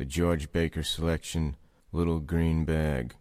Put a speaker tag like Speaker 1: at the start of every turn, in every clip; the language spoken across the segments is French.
Speaker 1: the George Baker selection, Little Green Bag.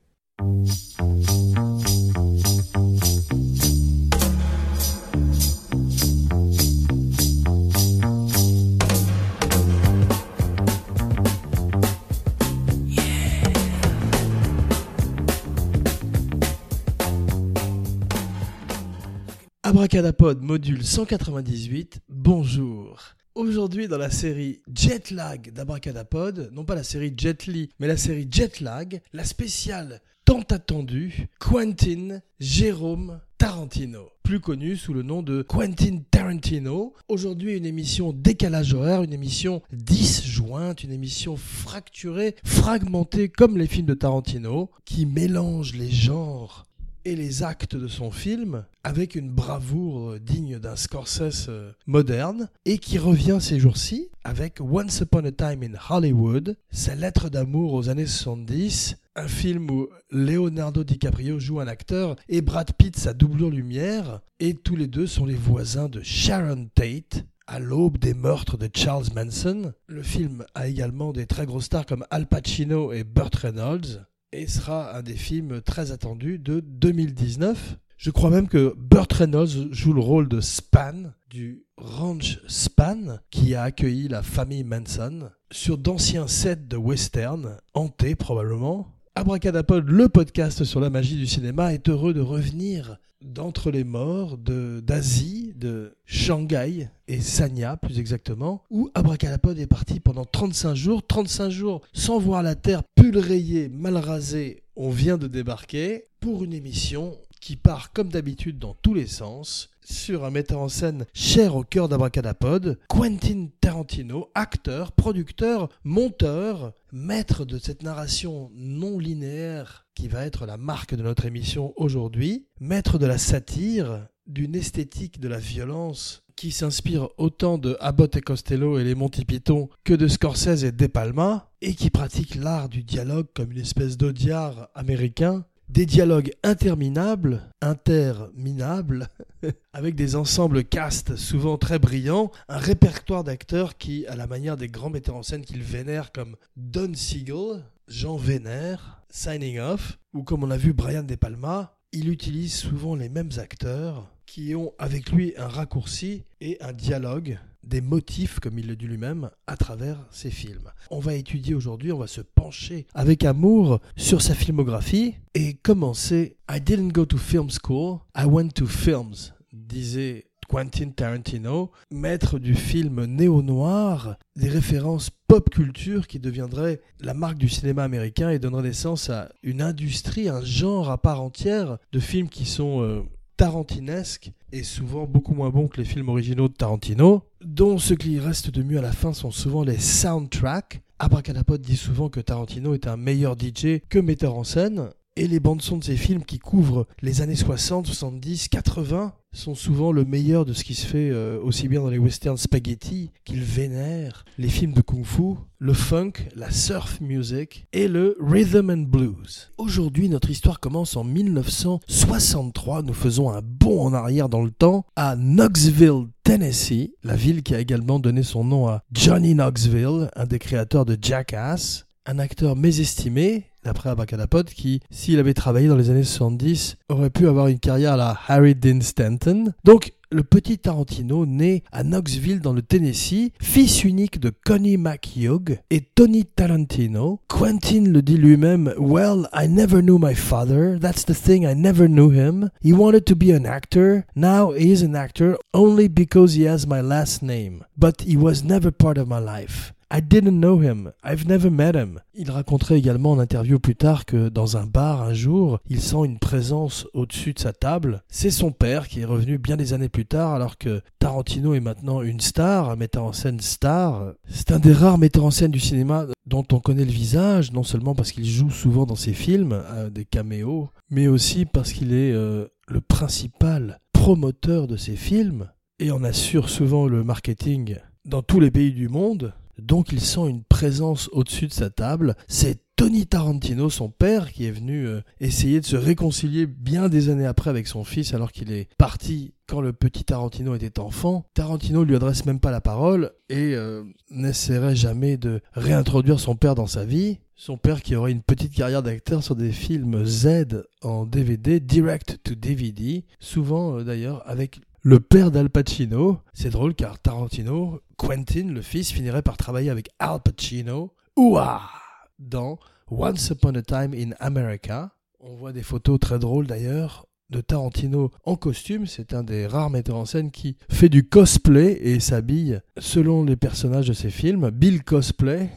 Speaker 2: Abracadapod module 198, bonjour. Aujourd'hui dans la série Jetlag d'Abracadapod, non pas la série Jetly, mais la série Jetlag, la spéciale tant attendue Quentin Jérôme Tarantino, plus connu sous le nom de Quentin Tarantino. Aujourd'hui une émission décalage horaire, une émission disjointe, une émission fracturée, fragmentée comme les films de Tarantino, qui mélange les genres les actes de son film avec une bravoure digne d'un Scorsese euh, moderne et qui revient ces jours-ci avec Once Upon a Time in Hollywood, sa lettre d'amour aux années 70, un film où Leonardo DiCaprio joue un acteur et Brad Pitt sa doublure lumière et tous les deux sont les voisins de Sharon Tate, à l'aube des meurtres de Charles Manson. Le film a également des très gros stars comme Al Pacino et Burt Reynolds et sera un des films très attendus de 2019. Je crois même que Burt Reynolds joue le rôle de Span, du ranch Span, qui a accueilli la famille Manson, sur d'anciens sets de western, hantés probablement. Abracadapod, le podcast sur la magie du cinéma, est heureux de revenir d'entre les morts d'Asie, de Shanghai et Sanya plus exactement, où Abracadapod est parti pendant 35 jours, 35 jours sans voir la terre, pull rayé, mal rasé, on vient de débarquer pour une émission qui part comme d'habitude dans tous les sens sur un metteur en scène cher au cœur d'Abracadapod, Quentin Tarantino, acteur, producteur, monteur, maître de cette narration non linéaire qui va être la marque de notre émission aujourd'hui, maître de la satire, d'une esthétique de la violence qui s'inspire autant de Abbott et Costello et les Monty Python que de Scorsese et De Palma, et qui pratique l'art du dialogue comme une espèce d'audiard américain, des dialogues interminables, interminables, avec des ensembles castes souvent très brillants, un répertoire d'acteurs qui, à la manière des grands metteurs en scène qu'il vénère comme Don Siegel, Jean Vénère, Signing Off, ou comme on a vu Brian De Palma, il utilise souvent les mêmes acteurs qui ont avec lui un raccourci et un dialogue, des motifs, comme il le dit lui-même, à travers ses films. On va étudier aujourd'hui, on va se pencher avec amour sur sa filmographie et commencer. I didn't go to film school, I went to films, disait Quentin Tarantino, maître du film néo-noir, des références pop culture qui deviendraient la marque du cinéma américain et donnerait naissance à une industrie, un genre à part entière de films qui sont euh, tarantinesques et souvent beaucoup moins bons que les films originaux de Tarantino, dont ce qui reste de mieux à la fin sont souvent les soundtracks. Abracadapod dit souvent que Tarantino est un meilleur DJ que metteur en scène, et les bandes son de ces films qui couvrent les années 60, 70, 80 sont souvent le meilleur de ce qui se fait euh, aussi bien dans les westerns spaghetti qu'il vénère, les films de kung-fu, le funk, la surf music et le rhythm and blues. Aujourd'hui, notre histoire commence en 1963. Nous faisons un bond en arrière dans le temps à Knoxville, Tennessee, la ville qui a également donné son nom à Johnny Knoxville, un des créateurs de Jackass, un acteur mésestimé d'après Abacadapod, qui, s'il avait travaillé dans les années 70, aurait pu avoir une carrière à la Harry Dean Stanton. Donc, le petit Tarantino, né à Knoxville dans le Tennessee, fils unique de Connie McHugh et Tony Tarantino. Quentin le dit lui-même, Well, I never knew my father. That's the thing, I never knew him. He wanted to be an actor. Now he is an actor only because he has my last name. But he was never part of my life. I didn't know him. I've never met him. Il raconterait également en interview plus tard que dans un bar un jour, il sent une présence au-dessus de sa table. C'est son père qui est revenu bien des années plus tard alors que Tarantino est maintenant une star, un metteur en scène star. C'est un des rares metteurs en scène du cinéma dont on connaît le visage, non seulement parce qu'il joue souvent dans ses films, euh, des caméos, mais aussi parce qu'il est euh, le principal promoteur de ses films et en assure souvent le marketing dans tous les pays du monde. Donc il sent une présence au-dessus de sa table. C'est Tony Tarantino, son père, qui est venu euh, essayer de se réconcilier bien des années après avec son fils alors qu'il est parti quand le petit Tarantino était enfant. Tarantino lui adresse même pas la parole et euh, n'essaierait jamais de réintroduire son père dans sa vie. Son père qui aurait une petite carrière d'acteur sur des films Z en DVD, direct to DVD, souvent euh, d'ailleurs avec le père d'Al Pacino. C'est drôle car Tarantino, Quentin, le fils, finirait par travailler avec Al Pacino. Ouah dans Once Upon a Time in America. On voit des photos très drôles d'ailleurs de Tarantino en costume. C'est un des rares metteurs en scène qui fait du cosplay et s'habille selon les personnages de ses films. Bill Cosplay.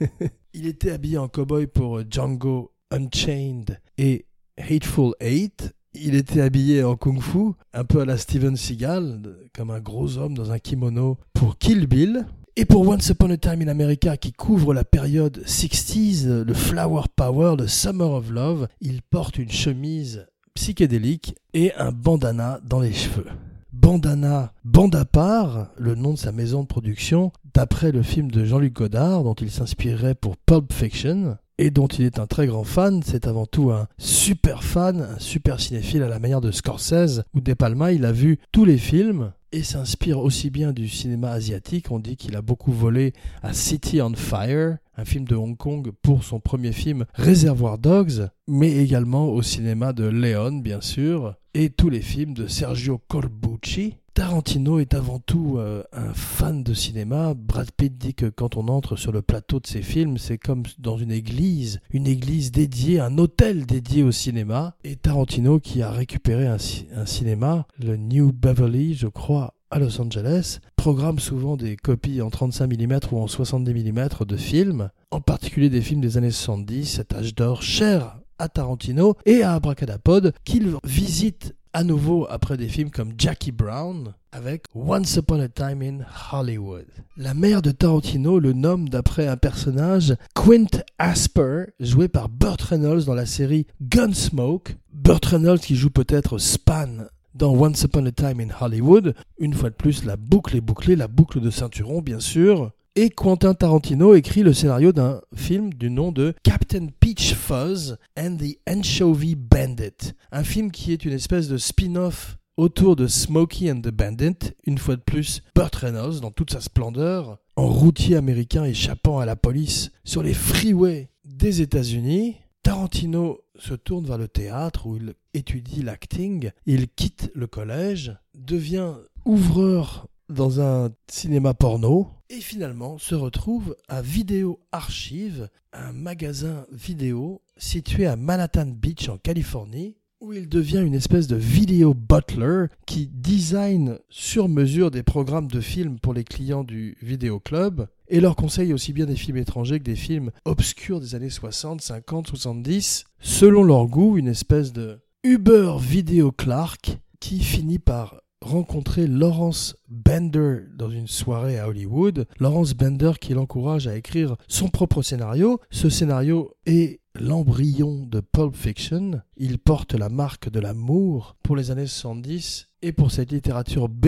Speaker 2: Il était habillé en cowboy pour Django Unchained et Hateful Eight. Il était habillé en kung-fu, un peu à la Steven Seagal, comme un gros homme dans un kimono pour Kill Bill. Et pour Once Upon a Time in America, qui couvre la période 60s, le Flower Power, le Summer of Love, il porte une chemise psychédélique et un bandana dans les cheveux. Bandana, Bandapar, le nom de sa maison de production, d'après le film de Jean-Luc Godard, dont il s'inspirait pour Pulp Fiction, et dont il est un très grand fan. C'est avant tout un super fan, un super cinéphile à la manière de Scorsese ou De Palma. Il a vu tous les films et s'inspire aussi bien du cinéma asiatique. On dit qu'il a beaucoup volé à City on Fire, un film de Hong Kong pour son premier film Réservoir Dogs, mais également au cinéma de Leon, bien sûr, et tous les films de Sergio Corbucci. Tarantino est avant tout euh, un fan de cinéma. Brad Pitt dit que quand on entre sur le plateau de ses films, c'est comme dans une église, une église dédiée, un hôtel dédié au cinéma. Et Tarantino qui a récupéré un, cinéma, le New Beverly, je crois, à Los Angeles, programme souvent des copies en 35 mm ou en 70 mm de films, en particulier des films des années 70, cet âge d'or cher à Tarantino et à Abracadapod, qu'il visite à nouveau après des films comme Jackie Brown avec Once Upon a Time in Hollywood. La mère de Tarantino le nomme d'après un personnage Quint Asper, joué par Burt Reynolds dans la série Gunsmoke. Burt Reynolds qui joue peut-être Span dans Once Upon a Time in Hollywood. Une fois de plus, la boucle est bouclée, la boucle de ceinturon bien sûr et Quentin Tarantino écrit le scénario d'un film du nom de Captain Peach Fuzz and the Anchovy Bandit, un film qui est une espèce de spin-off autour de Smokey and the Bandit, une fois de plus Burt Reynolds dans toute sa splendeur, en routier américain échappant à la police sur les freeways des États-Unis. Tarantino se tourne vers le théâtre où il étudie l'acting, il quitte le collège, devient ouvreur dans un cinéma porno et finalement se retrouve à Vidéo Archive, un magasin vidéo situé à Manhattan Beach en Californie, où il devient une espèce de vidéo butler qui design sur mesure des programmes de films pour les clients du vidéo club et leur conseille aussi bien des films étrangers que des films obscurs des années 60, 50, 70, selon leur goût, une espèce de Uber Video Clark qui finit par rencontrer Lawrence Bender dans une soirée à Hollywood. Lawrence Bender qui l'encourage à écrire son propre scénario. Ce scénario est l'embryon de Pulp Fiction. Il porte la marque de l'amour pour les années 70 et pour cette littérature B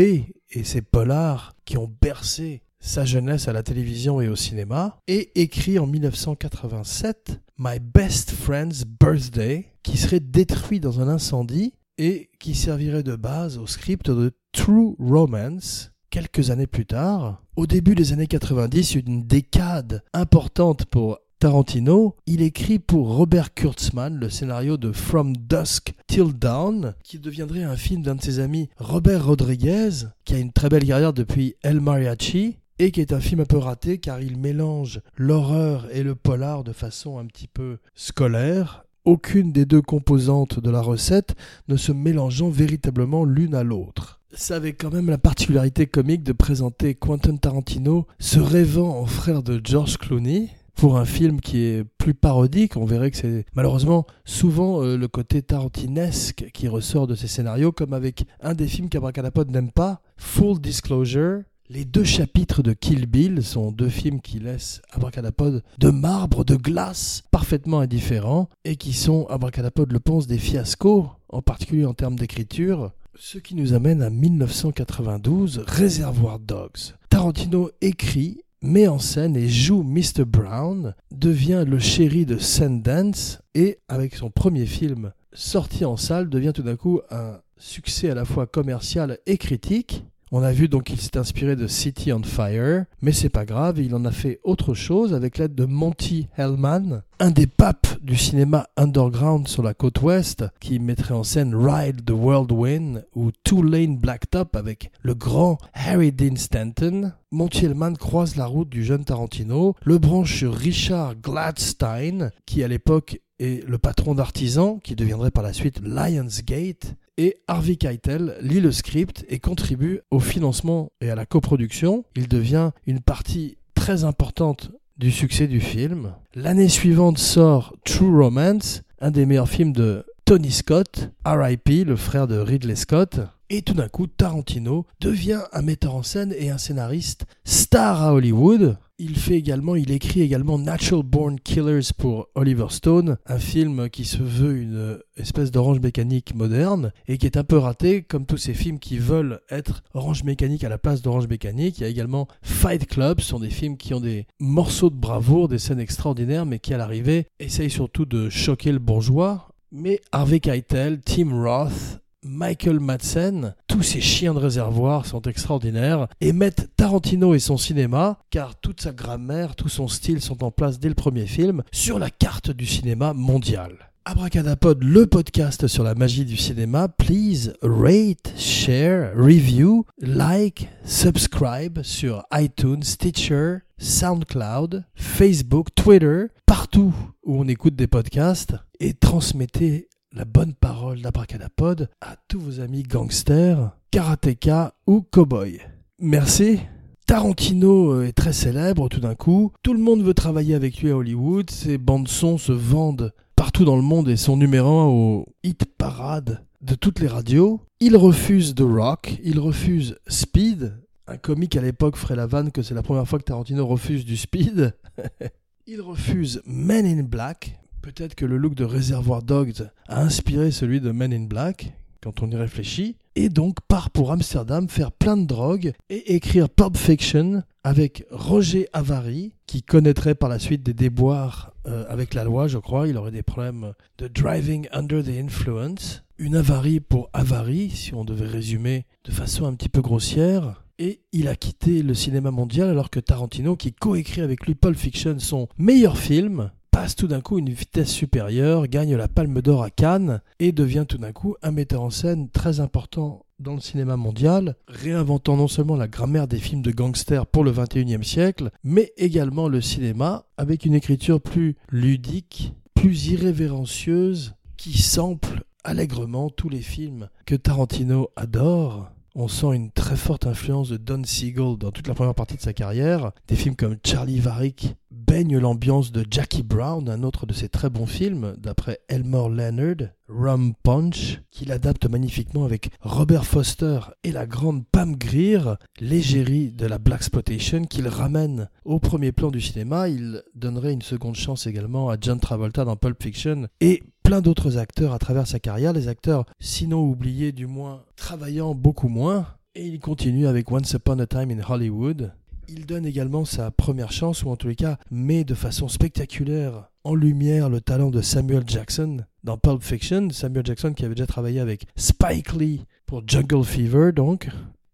Speaker 2: et ces polars qui ont bercé sa jeunesse à la télévision et au cinéma, et écrit en 1987 My Best Friend's Birthday, qui serait détruit dans un incendie et qui servirait de base au script de True Romance quelques années plus tard. Au début des années 90, une décade importante pour Tarantino, il écrit pour Robert Kurtzman le scénario de From Dusk Till Dawn, qui deviendrait un film d'un de ses amis, Robert Rodriguez, qui a une très belle carrière depuis El Mariachi, et qui est un film un peu raté car il mélange l'horreur et le polar de façon un petit peu scolaire aucune des deux composantes de la recette ne se mélangeant véritablement l'une à l'autre. Ça avait quand même la particularité comique de présenter Quentin Tarantino se rêvant en frère de George Clooney, pour un film qui est plus parodique, on verrait que c'est malheureusement souvent euh, le côté tarantinesque qui ressort de ces scénarios, comme avec un des films qu'Abracadapod n'aime pas, Full Disclosure, les deux chapitres de Kill Bill sont deux films qui laissent Abracadapod de marbre, de glace, parfaitement indifférents, et qui sont, Abracadapod le pense, des fiascos, en particulier en termes d'écriture, ce qui nous amène à 1992, Réservoir Dogs. Tarantino écrit met en scène et joue Mr. Brown, devient le chéri de Sundance et avec son premier film sorti en salle devient tout d'un coup un succès à la fois commercial et critique. On a vu donc qu'il s'est inspiré de City on Fire, mais c'est pas grave, il en a fait autre chose avec l'aide de Monty Hellman, un des papes du cinéma underground sur la côte ouest, qui mettrait en scène Ride the Whirlwind ou Two Lane Blacktop avec le grand Harry Dean Stanton. Monty Hellman croise la route du jeune Tarantino, le branche sur Richard Gladstein, qui à l'époque est le patron d'Artisan, qui deviendrait par la suite Lionsgate, et Harvey Keitel lit le script et contribue au financement et à la coproduction. Il devient une partie très importante du succès du film. L'année suivante sort True Romance, un des meilleurs films de Tony Scott, RIP, le frère de Ridley Scott. Et tout d'un coup, Tarantino devient un metteur en scène et un scénariste star à Hollywood. Il fait également, il écrit également Natural Born Killers pour Oliver Stone, un film qui se veut une espèce d'orange mécanique moderne et qui est un peu raté, comme tous ces films qui veulent être orange mécanique à la place d'orange mécanique. Il y a également Fight Club, ce sont des films qui ont des morceaux de bravoure, des scènes extraordinaires, mais qui à l'arrivée essayent surtout de choquer le bourgeois. Mais Harvey Keitel, Tim Roth, Michael Madsen, tous ces chiens de réservoir sont extraordinaires et mettent Tarantino et son cinéma, car toute sa grammaire, tout son style sont en place dès le premier film, sur la carte du cinéma mondial. Abracadapod, le podcast sur la magie du cinéma. Please rate, share, review, like, subscribe sur iTunes, Stitcher, SoundCloud, Facebook, Twitter, partout où on écoute des podcasts et transmettez la bonne parole d'Abracadapod à tous vos amis gangsters, karatéka ou cowboys. Merci. Tarantino euh, est très célèbre tout d'un coup. Tout le monde veut travailler avec lui à Hollywood. Ses bandes son se vendent partout dans le monde et sont numéro un au hit parade de toutes les radios. Il refuse The Rock, il refuse Speed. Un comique à l'époque ferait la vanne que c'est la première fois que Tarantino refuse du Speed. il refuse Men in Black, Peut-être que le look de Reservoir Dogs a inspiré celui de Men in Black, quand on y réfléchit, et donc part pour Amsterdam faire plein de drogues et écrire Pulp Fiction avec Roger Avary, qui connaîtrait par la suite des déboires euh, avec la loi, je crois. Il aurait des problèmes de driving under the influence. Une avarie pour avarie, si on devait résumer de façon un petit peu grossière. Et il a quitté le cinéma mondial alors que Tarantino, qui coécrit avec lui Pulp Fiction, son meilleur film, passe tout d'un coup une vitesse supérieure, gagne la Palme d'Or à Cannes et devient tout d'un coup un metteur en scène très important dans le cinéma mondial, réinventant non seulement la grammaire des films de gangsters pour le 21e siècle, mais également le cinéma avec une écriture plus ludique, plus irrévérencieuse, qui sample allègrement tous les films que Tarantino adore. On sent une très forte influence de Don Siegel dans toute la première partie de sa carrière. Des films comme Charlie Varick baignent l'ambiance de Jackie Brown, un autre de ses très bons films, d'après Elmore Leonard, Rum Punch, qu'il adapte magnifiquement avec Robert Foster et la grande Pam Grier, l'égérie de la Black Exploitation, qu'il ramène au premier plan du cinéma. Il donnerait une seconde chance également à John Travolta dans Pulp Fiction et plein d'autres acteurs à travers sa carrière, les acteurs sinon oubliés du moins travaillant beaucoup moins. Et il continue avec Once Upon a Time in Hollywood. Il donne également sa première chance, ou en tous les cas met de façon spectaculaire en lumière le talent de Samuel Jackson dans Pulp Fiction. Samuel Jackson qui avait déjà travaillé avec Spike Lee pour Jungle Fever donc,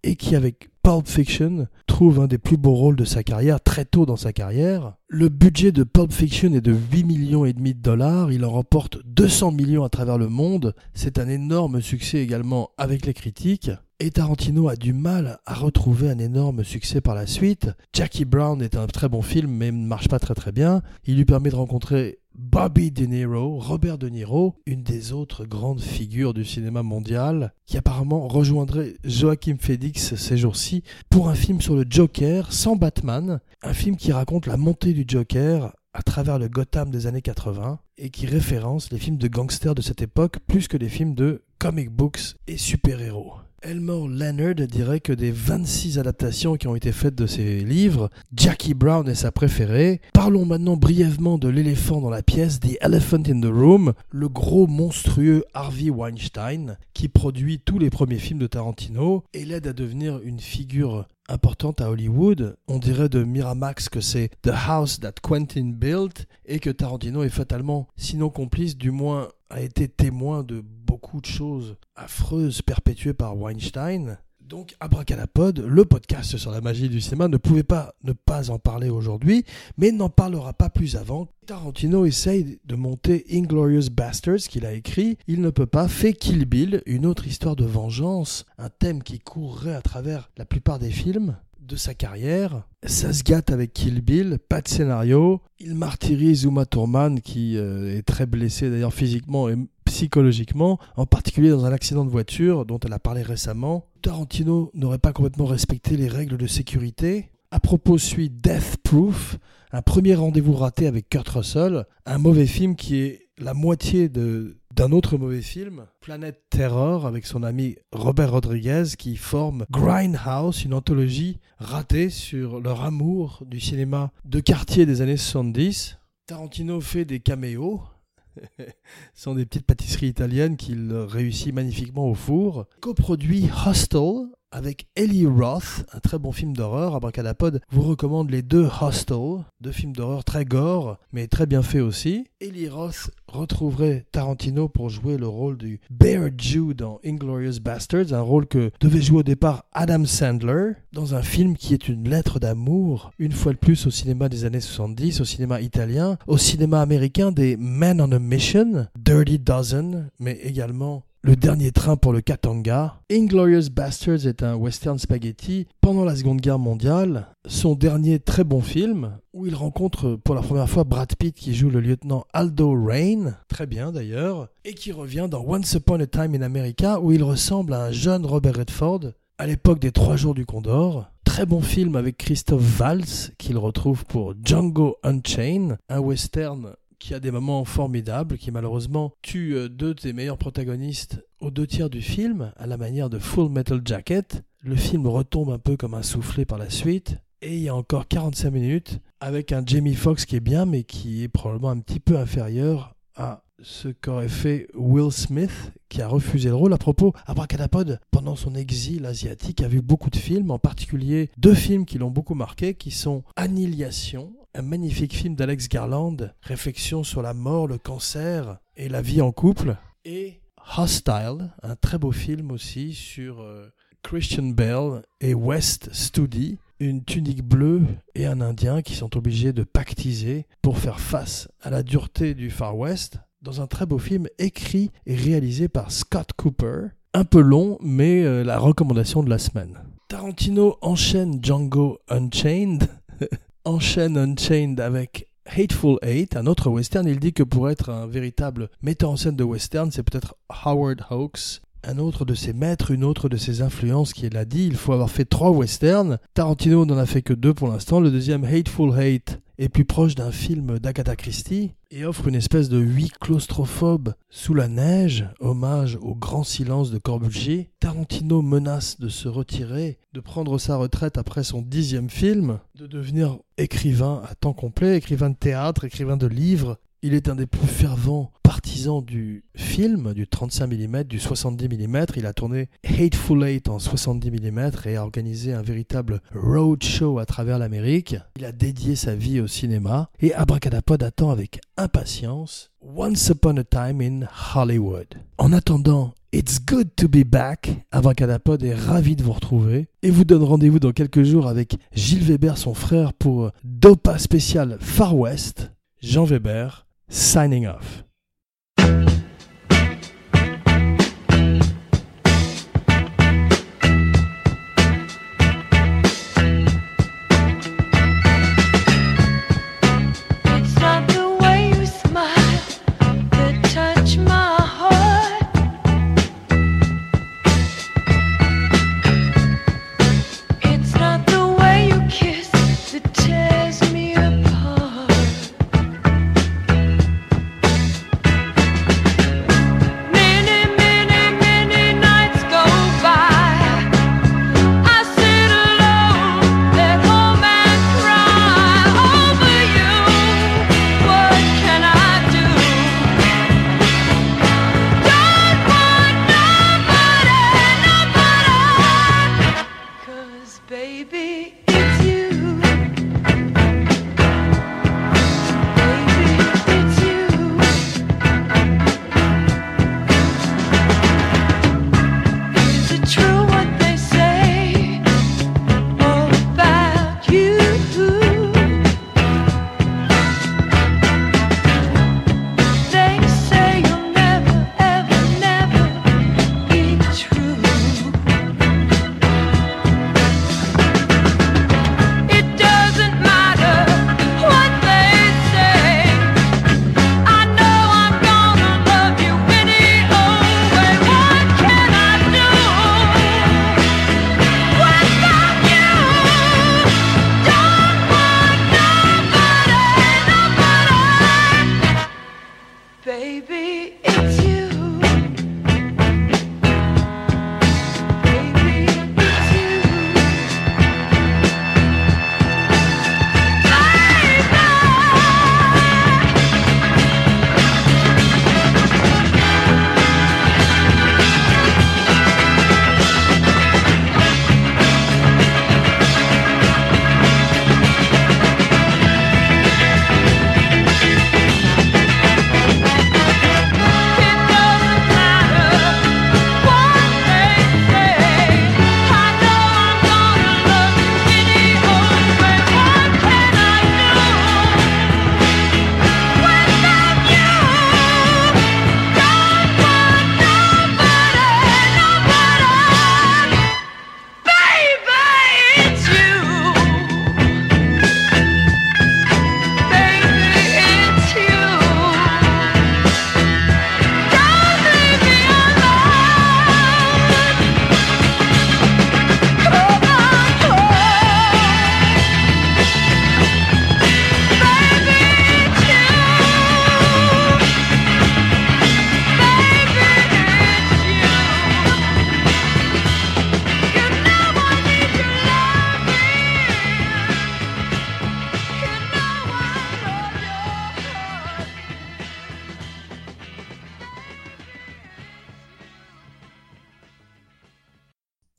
Speaker 2: et qui avec Pulp Fiction trouve un des plus beaux rôles de sa carrière très tôt dans sa carrière. Le budget de Pulp Fiction est de 8 millions et demi de dollars, il en remporte 200 millions à travers le monde. C'est un énorme succès également avec les critiques. Et Tarantino a du mal à retrouver un énorme succès par la suite. Jackie Brown est un très bon film mais ne marche pas très très bien. Il lui permet de rencontrer Bobby De Niro, Robert De Niro, une des autres grandes figures du cinéma mondial, qui apparemment rejoindrait Joachim Phoenix ces jours-ci pour un film sur le Joker sans Batman, un film qui raconte la montée du Joker à travers le Gotham des années 80 et qui référence les films de gangsters de cette époque plus que les films de comic books et super-héros. Elmore Leonard dirait que des 26 adaptations qui ont été faites de ses livres, Jackie Brown est sa préférée. Parlons maintenant brièvement de l'éléphant dans la pièce, The Elephant in the Room, le gros monstrueux Harvey Weinstein, qui produit tous les premiers films de Tarantino et l'aide à devenir une figure importante à Hollywood. On dirait de Miramax que c'est The House That Quentin Built et que Tarantino est fatalement, sinon complice, du moins a été témoin de beaucoup de choses affreuses perpétuées par Weinstein. Donc, Abracadapod, le podcast sur la magie du cinéma, ne pouvait pas ne pas en parler aujourd'hui, mais n'en parlera pas plus avant. Tarantino essaye de monter Inglorious Bastards qu'il a écrit. Il ne peut pas, fait Kill Bill, une autre histoire de vengeance, un thème qui courrait à travers la plupart des films de sa carrière. Ça se gâte avec Kill Bill, pas de scénario. Il martyrise Uma Thurman, qui euh, est très blessée d'ailleurs physiquement et psychologiquement, en particulier dans un accident de voiture dont elle a parlé récemment. Tarantino n'aurait pas complètement respecté les règles de sécurité. À propos suit Death Proof, un premier rendez-vous raté avec Kurt Russell, un mauvais film qui est la moitié de d'un autre mauvais film, Planet Terror, avec son ami Robert Rodriguez, qui forme Grindhouse, une anthologie ratée sur leur amour du cinéma de quartier des années 70. Tarantino fait des caméos, ce sont des petites pâtisseries italiennes qu'il réussit magnifiquement au four. Coproduit Hostel avec Ellie Roth, un très bon film d'horreur. Abracadapod vous recommande les deux Hostel, deux films d'horreur très gore, mais très bien faits aussi. Ellie Roth retrouverait Tarantino pour jouer le rôle du Bear Jew dans Inglorious Bastards, un rôle que devait jouer au départ Adam Sandler, dans un film qui est une lettre d'amour, une fois de plus au cinéma des années 70, au cinéma italien, au cinéma américain des Men on a Mission, Dirty Dozen, mais également le dernier train pour le Katanga. Inglorious Bastards est un western spaghetti pendant la Seconde Guerre mondiale. Son dernier très bon film, où il rencontre pour la première fois Brad Pitt qui joue le lieutenant Aldo Rain, très bien d'ailleurs, et qui revient dans Once Upon a Time in America, où il ressemble à un jeune Robert Redford à l'époque des Trois Jours du Condor. Très bon film avec Christophe Valls, qu'il retrouve pour Django Unchained, un western qui a des moments formidables, qui malheureusement tue euh, deux des meilleurs protagonistes aux deux tiers du film, à la manière de Full Metal Jacket. Le film retombe un peu comme un soufflet par la suite. Et il y a encore 45 minutes avec un Jamie Foxx qui est bien, mais qui est probablement un petit peu inférieur à ce qu'aurait fait Will Smith, qui a refusé le rôle. À propos, Abracadapod, pendant son exil asiatique, a vu beaucoup de films, en particulier deux films qui l'ont beaucoup marqué, qui sont Annihilation, un magnifique film d'Alex Garland, réflexion sur la mort, le cancer et la vie en couple, et Hostile, un très beau film aussi sur euh, Christian Bell et West Studi, une tunique bleue et un Indien qui sont obligés de pactiser pour faire face à la dureté du Far West, dans un très beau film écrit et réalisé par Scott Cooper, un peu long, mais euh, la recommandation de la semaine. Tarantino enchaîne Django Unchained, enchaîne Unchained avec Hateful Eight, un autre western. Il dit que pour être un véritable metteur en scène de western, c'est peut-être Howard Hawks, un autre de ses maîtres, une autre de ses influences qui l'a dit. Il faut avoir fait trois westerns. Tarantino n'en a fait que deux pour l'instant. Le deuxième, Hateful Hate, est plus proche d'un film d'Agatha Christie et offre une espèce de huis claustrophobe sous la neige, hommage au grand silence de Corbusier. Tarantino menace de se retirer, de prendre sa retraite après son dixième film, de devenir écrivain à temps complet, écrivain de théâtre, écrivain de livres, il est un des plus fervents partisans du film, du 35 mm, du 70 mm. Il a tourné Hateful Eight en 70 mm et a organisé un véritable roadshow à travers l'Amérique. Il a dédié sa vie au cinéma et Abracadapod attend avec impatience Once Upon a Time in Hollywood. En attendant, It's good to be back. Abracadapod est ravi de vous retrouver et vous donne rendez-vous dans quelques jours avec Gilles Weber, son frère, pour Dopa spécial Far West. Jean Weber, signing off.